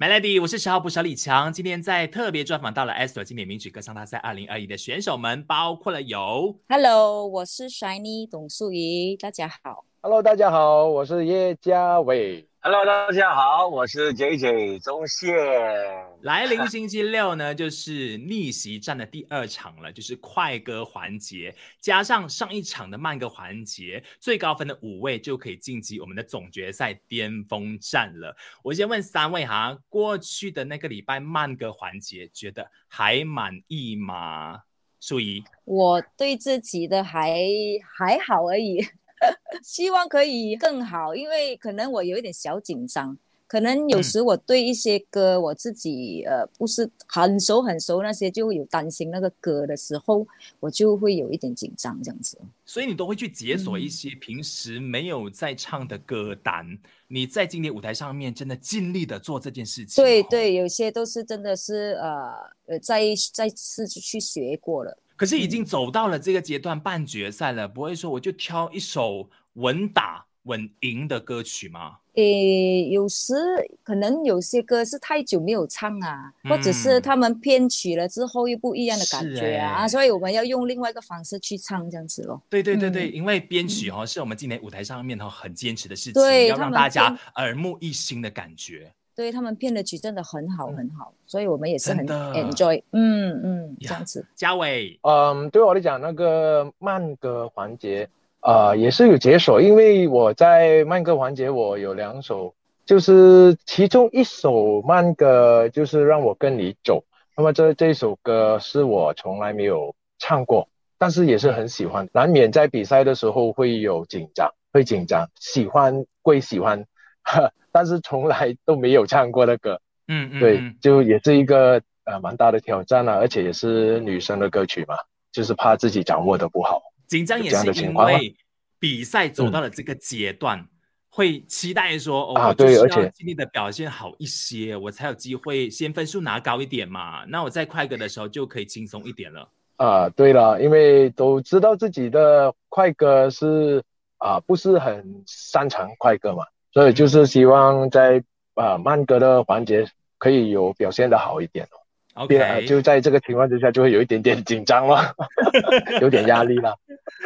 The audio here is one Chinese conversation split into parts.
Melody，我是十号部小李强。今天在特别专访到了 Esther 经典名曲歌唱大赛二零二一的选手们，包括了有 Hello，我是 Shiny 董素怡，大家好。Hello，大家好，我是叶家伟。Hello，大家好，我是 JJ 钟宪。来临星期六呢，就是逆袭战的第二场了，就是快歌环节，加上上一场的慢歌环节，最高分的五位就可以晋级我们的总决赛巅峰战了。我先问三位哈，过去的那个礼拜慢歌环节，觉得还满意吗？素怡，我对自己的还还好而已。希望可以更好，因为可能我有一点小紧张，可能有时我对一些歌我自己呃不是很熟很熟那些，就会有担心那个歌的时候，我就会有一点紧张这样子。所以你都会去解锁一些平时没有在唱的歌单，你在今天舞台上面真的尽力的做这件事情。对对，有些都是真的是呃呃再再次去学过了。可是已经走到了这个阶段，半决赛了，不会说我就挑一首稳打稳赢的歌曲吗？诶，有时可能有些歌是太久没有唱啊，或者是他们编曲了之后又不一样的感觉啊，所以我们要用另外一个方式去唱这样子咯。对对对对，因为编曲哦是我们今年舞台上面哦很坚持的事情，要让大家耳目一新的感觉。对他们骗的曲真的很好很好，所以我们也是很 enjoy，嗯嗯，这样子。嘉伟，嗯，对我来讲，那个慢歌环节，呃，也是有解锁，因为我在慢歌环节，我有两首，就是其中一首慢歌就是让我跟你走，那么这这首歌是我从来没有唱过，但是也是很喜欢，难免在比赛的时候会有紧张，会紧张，喜欢归喜欢。但是从来都没有唱过的歌，嗯嗯，对，就也是一个呃蛮大的挑战啊，而且也是女生的歌曲嘛，就是怕自己掌握的不好，紧张也是因为比赛走到了这个阶段，会期待说哦，对，而且尽力的表现好一些，我才有机会先分数拿高一点嘛，那我在快歌的时候就可以轻松一点了。啊，对了，因为都知道自己的快歌是啊不是很擅长快歌嘛。所以就是希望在啊慢歌的环节可以有表现的好一点哦。OK，就在这个情况之下，就会有一点点紧张了，有点压力了。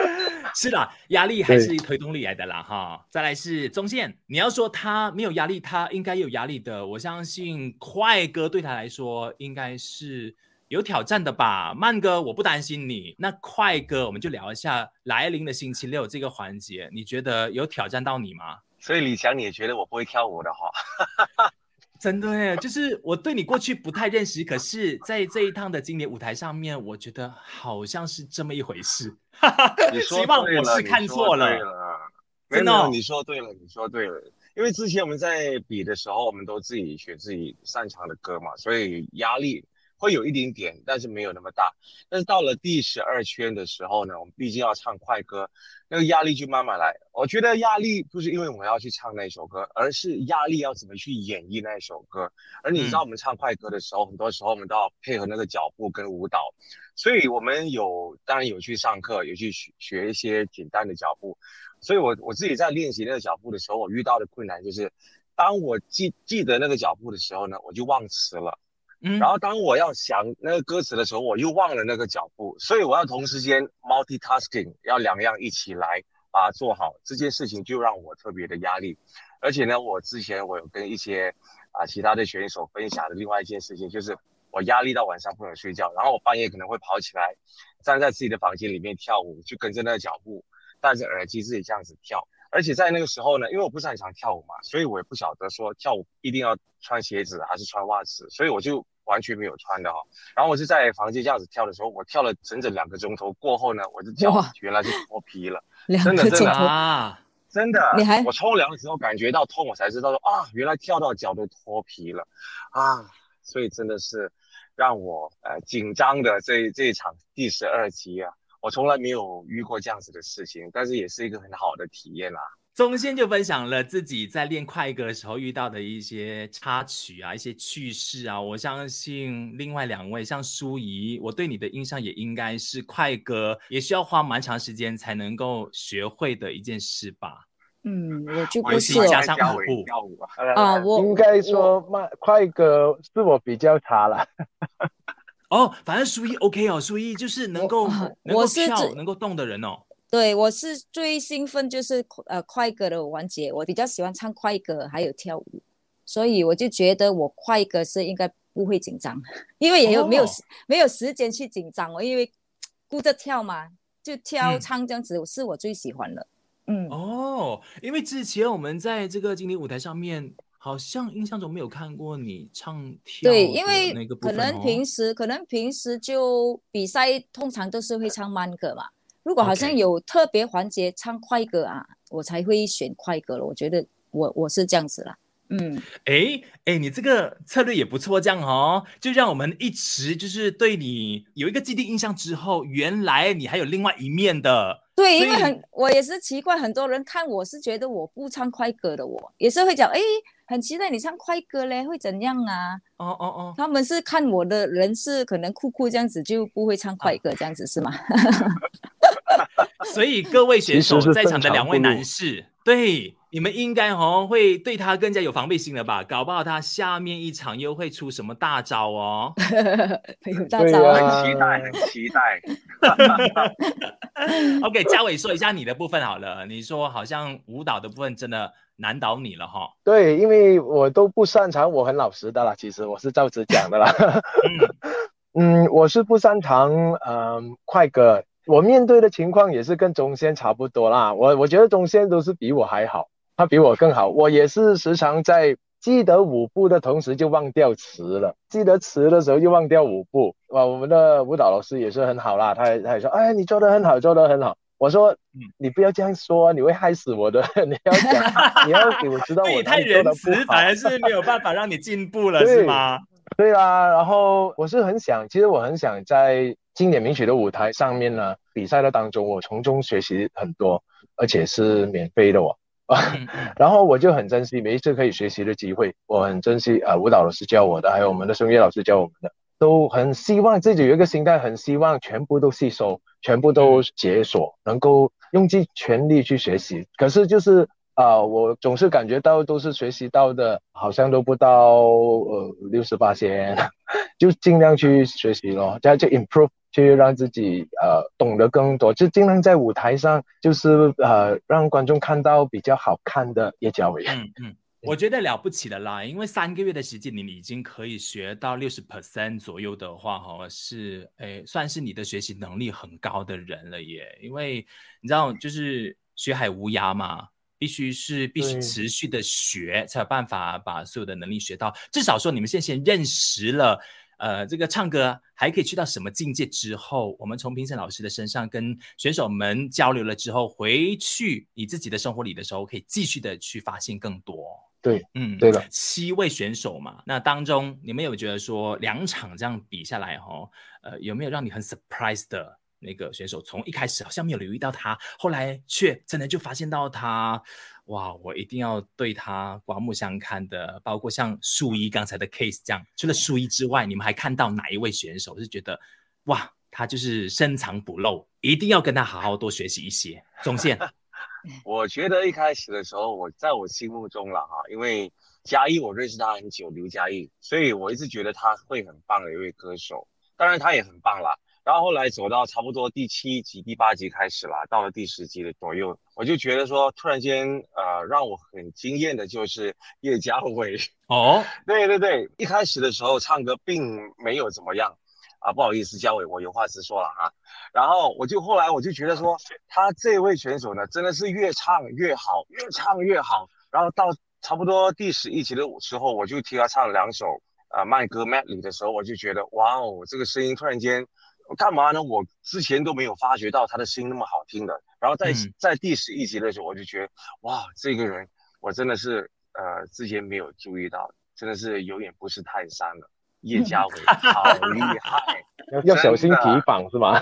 是的，压力还是推动力来的啦哈。再来是中线，你要说他没有压力，他应该有压力的。我相信快歌对他来说应该是有挑战的吧。慢歌我不担心你，那快歌我们就聊一下来临的星期六这个环节，你觉得有挑战到你吗？所以李强，你也觉得我不会跳舞的哈？真的耶，就是我对你过去不太认识，可是在这一趟的经典舞台上面，我觉得好像是这么一回事。希望我是看错了。真的，你说对了，你说对了。因为之前我们在比的时候，我们都自己学自己擅长的歌嘛，所以压力。会有一点点，但是没有那么大。但是到了第十二圈的时候呢，我们毕竟要唱快歌，那个压力就慢慢来。我觉得压力不是因为我们要去唱那首歌，而是压力要怎么去演绎那首歌。而你知道，我们唱快歌的时候，很多时候我们都要配合那个脚步跟舞蹈，所以我们有当然有去上课，有去学学一些简单的脚步。所以我我自己在练习那个脚步的时候，我遇到的困难就是，当我记记得那个脚步的时候呢，我就忘词了。然后当我要想那个歌词的时候，我又忘了那个脚步，所以我要同时间 multitasking，要两样一起来把它做好。这件事情就让我特别的压力。而且呢，我之前我有跟一些啊其他的选手分享的另外一件事情，就是我压力到晚上不能睡觉，然后我半夜可能会跑起来，站在自己的房间里面跳舞，就跟着那个脚步，戴着耳机自己这样子跳。而且在那个时候呢，因为我不是很常跳舞嘛，所以我也不晓得说跳舞一定要穿鞋子还是穿袜子，所以我就。完全没有穿的哈，然后我是在房间这样子跳的时候，我跳了整整两个钟头过后呢，我的脚原来是脱皮了，真的真的啊，真的，你还我冲凉的时候感觉到痛，我才知道说啊，原来跳到脚都脱皮了啊，所以真的是让我呃紧张的这这一场第十二集啊，我从来没有遇过这样子的事情，但是也是一个很好的体验啦。宗宪就分享了自己在练快歌的时候遇到的一些插曲啊，一些趣事啊。我相信另外两位像舒怡，我对你的印象也应该是快歌也需要花蛮长时间才能够学会的一件事吧。嗯，我就不是哦加上舞步跳舞啊。啊，我应该说慢快歌是我比较差了。哦，反正苏一 OK 哦，苏一就是能够啊能够我是跳、能够动的人哦。对我是最兴奋就是呃快歌的环节，我比较喜欢唱快歌还有跳舞，所以我就觉得我快歌是应该不会紧张，因为也有、没有没有时间去紧张我，因为顾着跳嘛，就跳嗯唱这样子是我最喜欢的。嗯，哦，因为之前我们在这个经典舞台上面，好像印象中没有看过你唱跳对，因为可能哦平时、可能平时就比赛通常都是会唱慢歌嘛，如果好像有特别环节唱快歌啊，我才会选快歌了。我觉得我我是这样子啦，嗯，哎哎，你这个策略也不错，这样哦，就让我们一直就是对你有一个既定印象之后，原来你还有另外一面的。对，因为很我也是奇怪，很多人看我是觉得我不唱快歌的我，也是会讲，哎，很期待你唱快歌嘞，会怎样啊？哦哦哦，他们是看我的人是可能酷酷这样子，就不会唱啊快歌这样子是吗？所以各位选手在场的两位男士，对你们应该哦会对他更加有防备心了吧？搞不好他下面一场又会出什么大招哦。有大招啊！很期待，很期待。OK，嘉伟说一下你的部分好了。你说好像舞蹈的部分真的难倒你了哈。对，因为我都不擅长，我很老实的啦。其实我是照直讲的啦。嗯，嗯，我是不擅长嗯快歌，我面对的情况也是跟中仙差不多啦。我我觉得中仙都是比我还好，他比我更好。我也是时常在记得舞步的同时就忘掉词了，记得词的时候就忘掉舞步。哇，我们的舞蹈老师也是很好啦，他也他也说，哎，你做得很好，做得很好。我说，嗯你不要这样说，你会害死我的。你要讲，你要给我知道我对，太哪里做得仁慈不，好反而是没有办法让你进步了，是吗？对啦，然后我是很想，其实我很想在经典名曲的舞台上面呢，比赛的当中，我从中学习很多，而且是免费的哦。嗯 然后我就很珍惜每一次可以学习的机会，我很珍惜呃舞蹈老师教我的，还有我们的声乐老师教我们的，都很希望自己有一个心态，很希望全部都吸收，全部都解锁，能够用尽全力去学习。可是就是啊、我总是感觉到都是学习到的，好像都不到呃六十八先，就尽量去学习咯，这样就 improve，去让自己呃懂得更多，就尽量在舞台上就是呃让观众看到比较好看的叶嘉伟。嗯嗯，我觉得了不起的啦，因为三个月的时间，你已经可以学到六十 percent 左右的话，哈，是诶，算是你的学习能力很高的人了耶。因为你知道，就是学海无涯嘛，必须是必须持续的学，才有办法把所有的能力学到。至少说，你们现在先认识了。呃，这个唱歌还可以去到什么境界之后，我们从评审老师的身上跟选手们交流了之后，回去你自己的生活里的时候，可以继续的去发现更多。对，嗯，对的七位选手嘛，那当中你们有觉得说两场这样比下来哈、呃，有没有让你很 surprise 的那个选手？从一开始好像没有留意到他，后来却真的就发现到他，哇，我一定要对他刮目相看的。包括像树一刚才的 case 这样，除了树一之外，你们还看到哪一位选手是觉得哇，他就是深藏不露，一定要跟他好好多学习一些。总线，我觉得一开始的时候，我在我心目中了哈，因为嘉义我认识他很久，刘嘉义，所以我一直觉得他会很棒的一位歌手。当然他也很棒啦。然后后来走到差不多第七集、第八集开始啦，到了第十集的左右，我就觉得说，突然间呃让我很惊艳的就是叶嘉伟。哦，对对对，一开始的时候唱歌并没有怎么样啊，不好意思，嘉伟，我有话直说了啊。然后我就后来我就觉得说，他这位选手呢，真的是越唱越好，越唱越好。然后到差不多第十一集的时候，我就听他唱两首呃慢歌 medley 的时候，我就觉得哇哦，这个声音突然间干嘛呢？我之前都没有发觉到他的声音那么好听的。然后在、嗯在第十一集的时候，我就觉得哇，这个人我真的是呃之前没有注意到，真的是有点不是泰山了。叶嘉伟好厉害，要要小心提防是吗？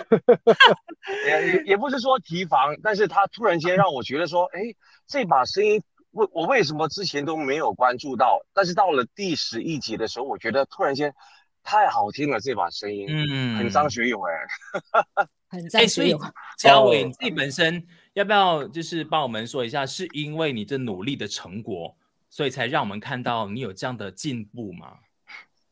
也也也不是说提防，但是他突然间让我觉得说，哎，这把声音，为我为什么之前都没有关注到？但是到了第十一集的时候，我觉得突然间太好听了，这把声音，嗯，很张学友哎、很哎，所以赞学友。嘉伟哦你自己本身要不要就是帮我们说一下，是因为你这努力的成果，所以才让我们看到你有这样的进步吗？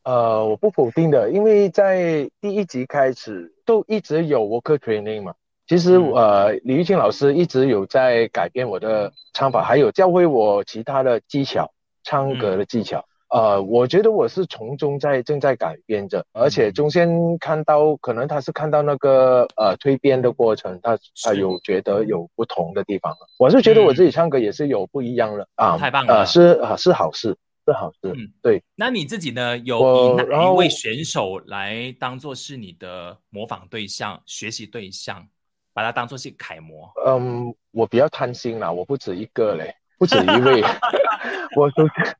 呃，我不否定的，因为在第一集开始都一直有 worker training 嘛。其实呃，李玉清老师一直有在改变我的唱法，还有教会我其他的技巧，唱歌的技巧。呃，我觉得我是从中在正在改变着，而且中间看到可能他是看到那个呃蜕变的过程，他他有觉得有不同的地方。我是觉得我自己唱歌也是有不一样的啊，太棒了，是啊是好事。是好事，嗯，对。那你自己呢？有以哪一位选手来当做是你的模仿对象、学习对象，把他当做是楷模？嗯，我比较贪心啦，我不止一个嘞，不止一位。我首先，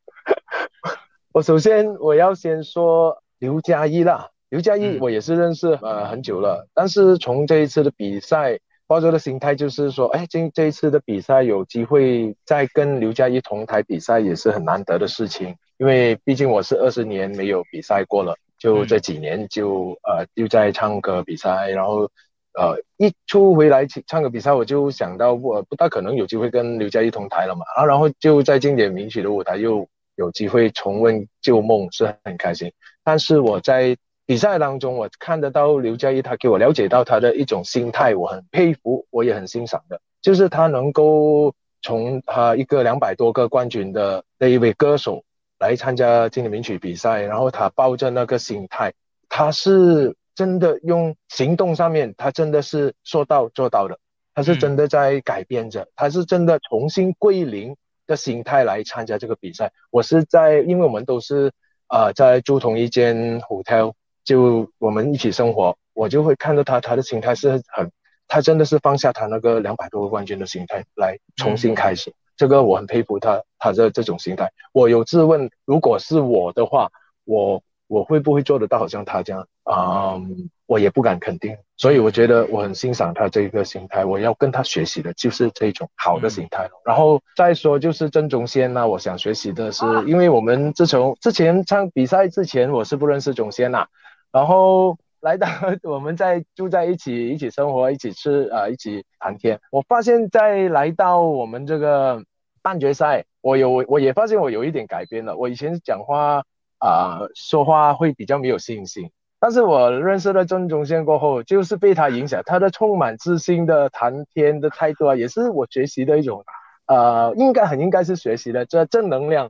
我首先我要先说刘佳一啦。刘佳一我也是认识呃很久了，但是从这一次的比赛。抱着的心态就是说，哎，这这一次的比赛有机会再跟刘佳一同台比赛也是很难得的事情，因为毕竟我是二十年没有比赛过了，就这几年就呃又在唱歌比赛，然后呃一出回来唱歌比赛，我就想到我不大可能有机会跟刘佳一同台了嘛，啊，然后就在经典名曲的舞台又有机会重温旧梦，是很开心，但是我在。比赛当中，我看得到刘嘉怡，他给我了解到他的一种心态，我很佩服，我也很欣赏的，就是他能够从他一个两百多个冠军的那一位歌手来参加经典名曲比赛，然后他抱着那个心态，他是真的用行动上面，他真的是说到做到的，他是真的在改变着，他是真的重新归零的心态来参加这个比赛。我是在，因为我们都是啊，在住同一间 hotel。就我们一起生活，我就会看到他，他的心态是很，他真的是放下他那个两百多个冠军的心态来重新开始，这个我很佩服他，他的这种心态。我有质问，如果是我的话，我我会不会做得到好像他这样啊？我也不敢肯定。所以我觉得我很欣赏他这个心态，我要跟他学习的就是这种好的心态。然后再说就是郑中宪呢，我想学习的是，因为我们自从之前唱比赛之前，我是不认识中宪呐。然后来到我们在住在一起，一起生活，一起吃啊，一起谈天。我发现，在来到我们这个半决赛，我有我也发现我有一点改变了。我以前讲话啊，说话会比较没有信心，但是我认识了郑中宪过后，就是被他影响，他的充满自信的谈天的态度啊，也是我学习的一种，呃，应该很应该是学习的这正能量，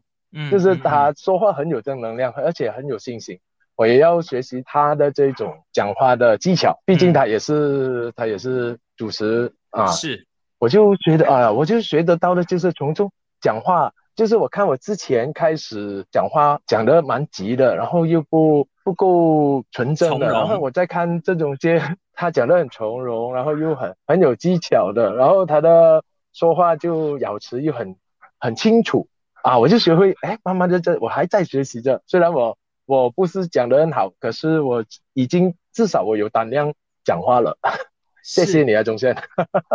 就是他说话很有正能量，而且很有信心。我也要学习他的这种讲话的技巧，毕竟他也是他也是主持啊。是，我就觉得啊，我就学得到的就是从中讲话，就是我看我之前开始讲话讲得蛮急的，然后又不不够纯正的，然后我再看这种些他讲得很从容，然后又很很有技巧的，然后他的说话就咬词又很很清楚啊，我就学会哎，慢慢的这我还在学习着，虽然我。我不是讲的很好，可是我已经至少我有胆量讲话了。谢谢你啊，钟宪。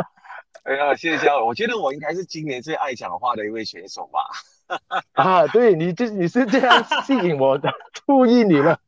哎呀，谢谢嘉我觉得我应该是今年最爱讲话的一位选手吧。啊，对，你就你是这样吸引我的，注意你了。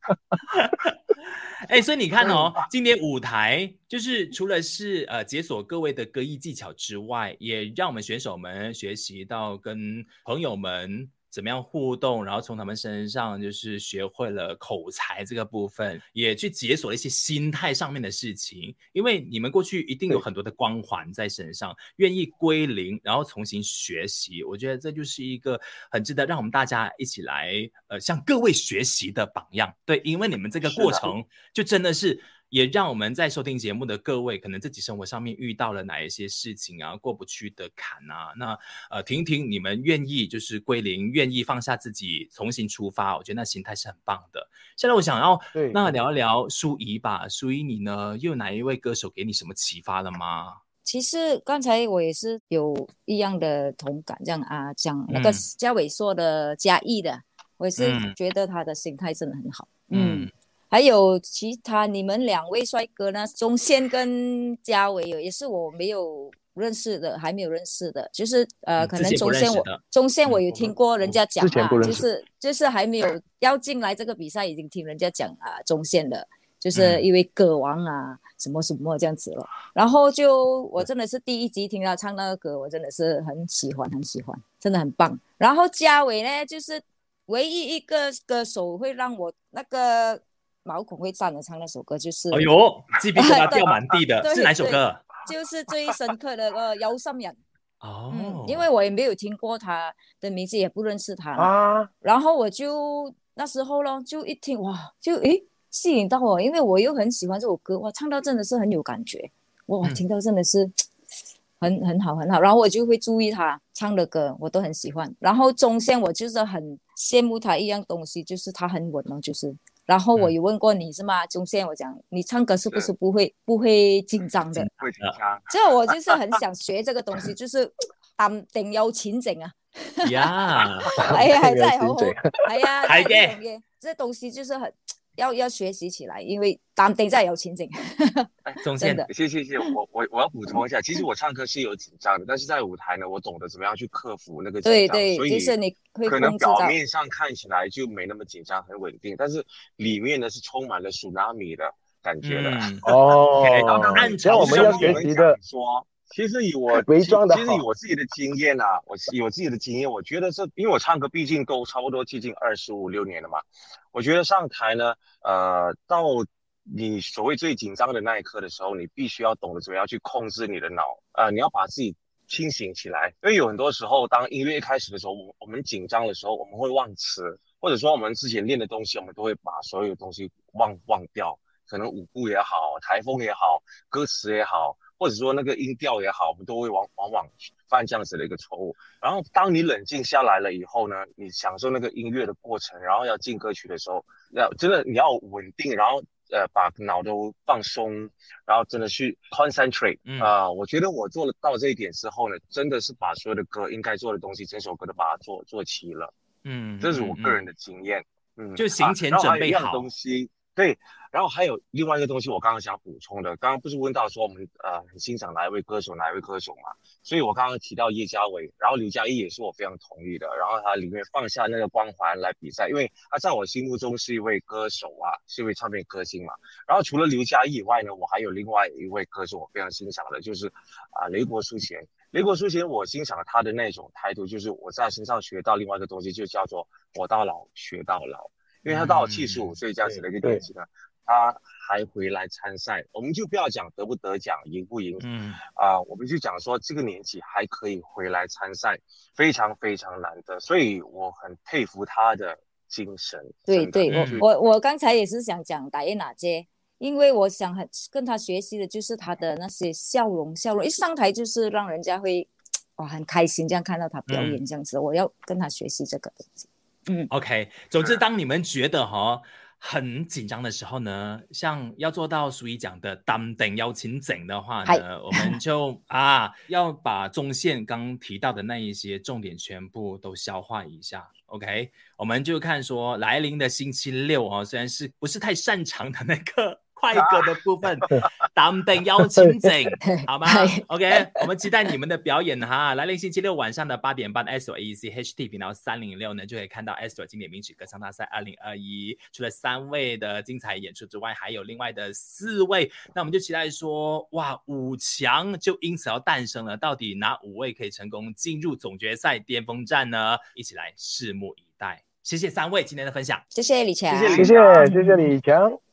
哎，所以你看哦，今年舞台就是除了是呃解锁各位的歌艺技巧之外，也让我们选手们学习到跟朋友们。怎么样互动，然后从他们身上就是学会了口才这个部分，也去解锁了一些心态上面的事情。因为你们过去一定有很多的光环在身上，愿意归零，然后重新学习。我觉得这就是一个很值得让我们大家一起来呃向各位学习的榜样。对，因为你们这个过程就真的是。也让我们在收听节目的各位，可能自己生活上面遇到了哪一些事情啊，过不去的坎啊，那呃，婷婷你们愿意就是归零，愿意放下自己，重新出发，我觉得那心态是很棒的。现在我想要那聊一聊舒怡吧，舒怡你呢，又哪一位歌手给你什么启发了吗？其实刚才我也是有一样的同感，这样啊，讲那个嘉伟说的嘉义的，我也是觉得他的心态真的很好，嗯。还有其他你们两位帅哥呢？钟宪跟嘉伟有，也是我没有认识的，还没有认识的，就是呃，可能钟宪我钟宪我有听过人家讲啊，就是就是还没有要进来这个比赛，已经听人家讲啊，钟宪的就是一位歌王啊，什么什么这样子了。然后就我真的是第一集听他唱那个歌，我真的是很喜欢，很喜欢，真的很棒。然后嘉伟呢，就是唯一一个歌手会让我那个毛孔会站的唱那首歌，就是哎呦，鸡皮疙瘩 掉满地的，是哪首歌？就是最深刻的呃姚心人。哦，因为我也没有听过他的名字，也不认识他啊。然后我就那时候呢，就一听哇，就诶吸引到我，因为我又很喜欢这首歌，哇，唱到真的是很有感觉，哇，听到真的是很很好很好。然后我就会注意他唱的歌，我都很喜欢。然后中线我就是很羡慕他一样东西，就是他很稳哦，就是。然后我有问过你是吗？钟宪我讲你唱歌是不是不会不会紧张的？会紧张。这我就是很 想学这个东西，就是淡定有情景啊。呀，哎呀，真係好好，係啊，係嘅，这东西就是很。要要学习起来，因为淡定再有前景。真的，谢谢谢，我我我要补充一下，其实我唱歌是有紧张的，但是在舞台呢，我懂得怎么样去克服那个紧张。对对，就是你可能表面上看起来就没那么紧张，很稳定，但是里面呢是充满了苏拉米的感觉的。哦，按照我们要学习的说。其实以我 伪装的，其实以我自己的经验啊，我以我自己的经验，我觉得是因为我唱歌毕竟都差不多接近二十五六年了嘛。我觉得上台呢，呃，到你所谓最紧张的那一刻的时候，你必须要懂得怎么样去控制你的脑，呃，你要把自己清醒起来。因为有很多时候，当音乐一开始的时候，我我们紧张的时候，我们会忘词，或者说我们之前练的东西，我们都会把所有东西忘忘掉，可能舞步也好，台风也好，歌词也好。或者说那个音调也好，我们都会往往往犯这样子的一个错误。然后当你冷静下来了以后呢，你享受那个音乐的过程，然后要进歌曲的时候，要真的你要稳定，然后呃把脑都放松，然后真的去 concentrate 啊。我觉得我做了到这一点之后呢，真的是把所有的歌应该做的东西，整首歌都把它做做齐了。嗯，这是我个人的经验。嗯，就行前准备好东西。对，然后还有另外一个东西，我刚刚想补充的，刚刚不是问到说我们呃很欣赏哪一位歌手，哪一位歌手嘛？所以我刚刚提到叶嘉伟，然后刘嘉毅也是我非常同意的。然后他里面放下那个光环来比赛，因为他在我心目中是一位歌手啊，是一位唱片歌星嘛。然后除了刘嘉毅以外呢，我还有另外一位歌手我非常欣赏的，就是啊雷国书贤。雷国书贤，我欣赏他的那种态度，就是我在身上学到另外一个东西，就叫做活到老学到老。因为他到了七十五岁这样子的一个年纪呢，他还回来参赛，我们就不要讲得不得奖、赢不赢，嗯。啊，我们就讲说这个年纪还可以回来参赛，非常非常难得，所以我很佩服他的精神。对对，我我我刚才也是想讲打耶娜姐，因为我想很跟他学习的就是他的那些笑容，笑容一上台就是让人家会哇很开心，这样看到他表演这样子，我要跟他学习这个东西。嗯，OK。总之，当你们觉得哈很紧张的时候呢，像要做到苏怡讲的当等邀请整的话呢，我们就 啊要把中线刚提到的那一些重点全部都消化一下。OK，我们就看说来临的星期六哦，虽然是不是太擅长的那个。快歌的部分，当等邀请整，好吗？OK，我们期待你们的表演哈。来临星期六晚上的八点半，S O E C H T 频道三零六呢，就可以看到 S O 经典名曲歌唱大赛二零二一。除了三位的精彩演出之外，还有另外的四位。那我们就期待说，哇，五强就因此要诞生了。到底哪五位可以成功进入总决赛巅峰战呢？一起来拭目以待。谢谢三位今天的分享，谢谢李强，谢谢谢谢李强。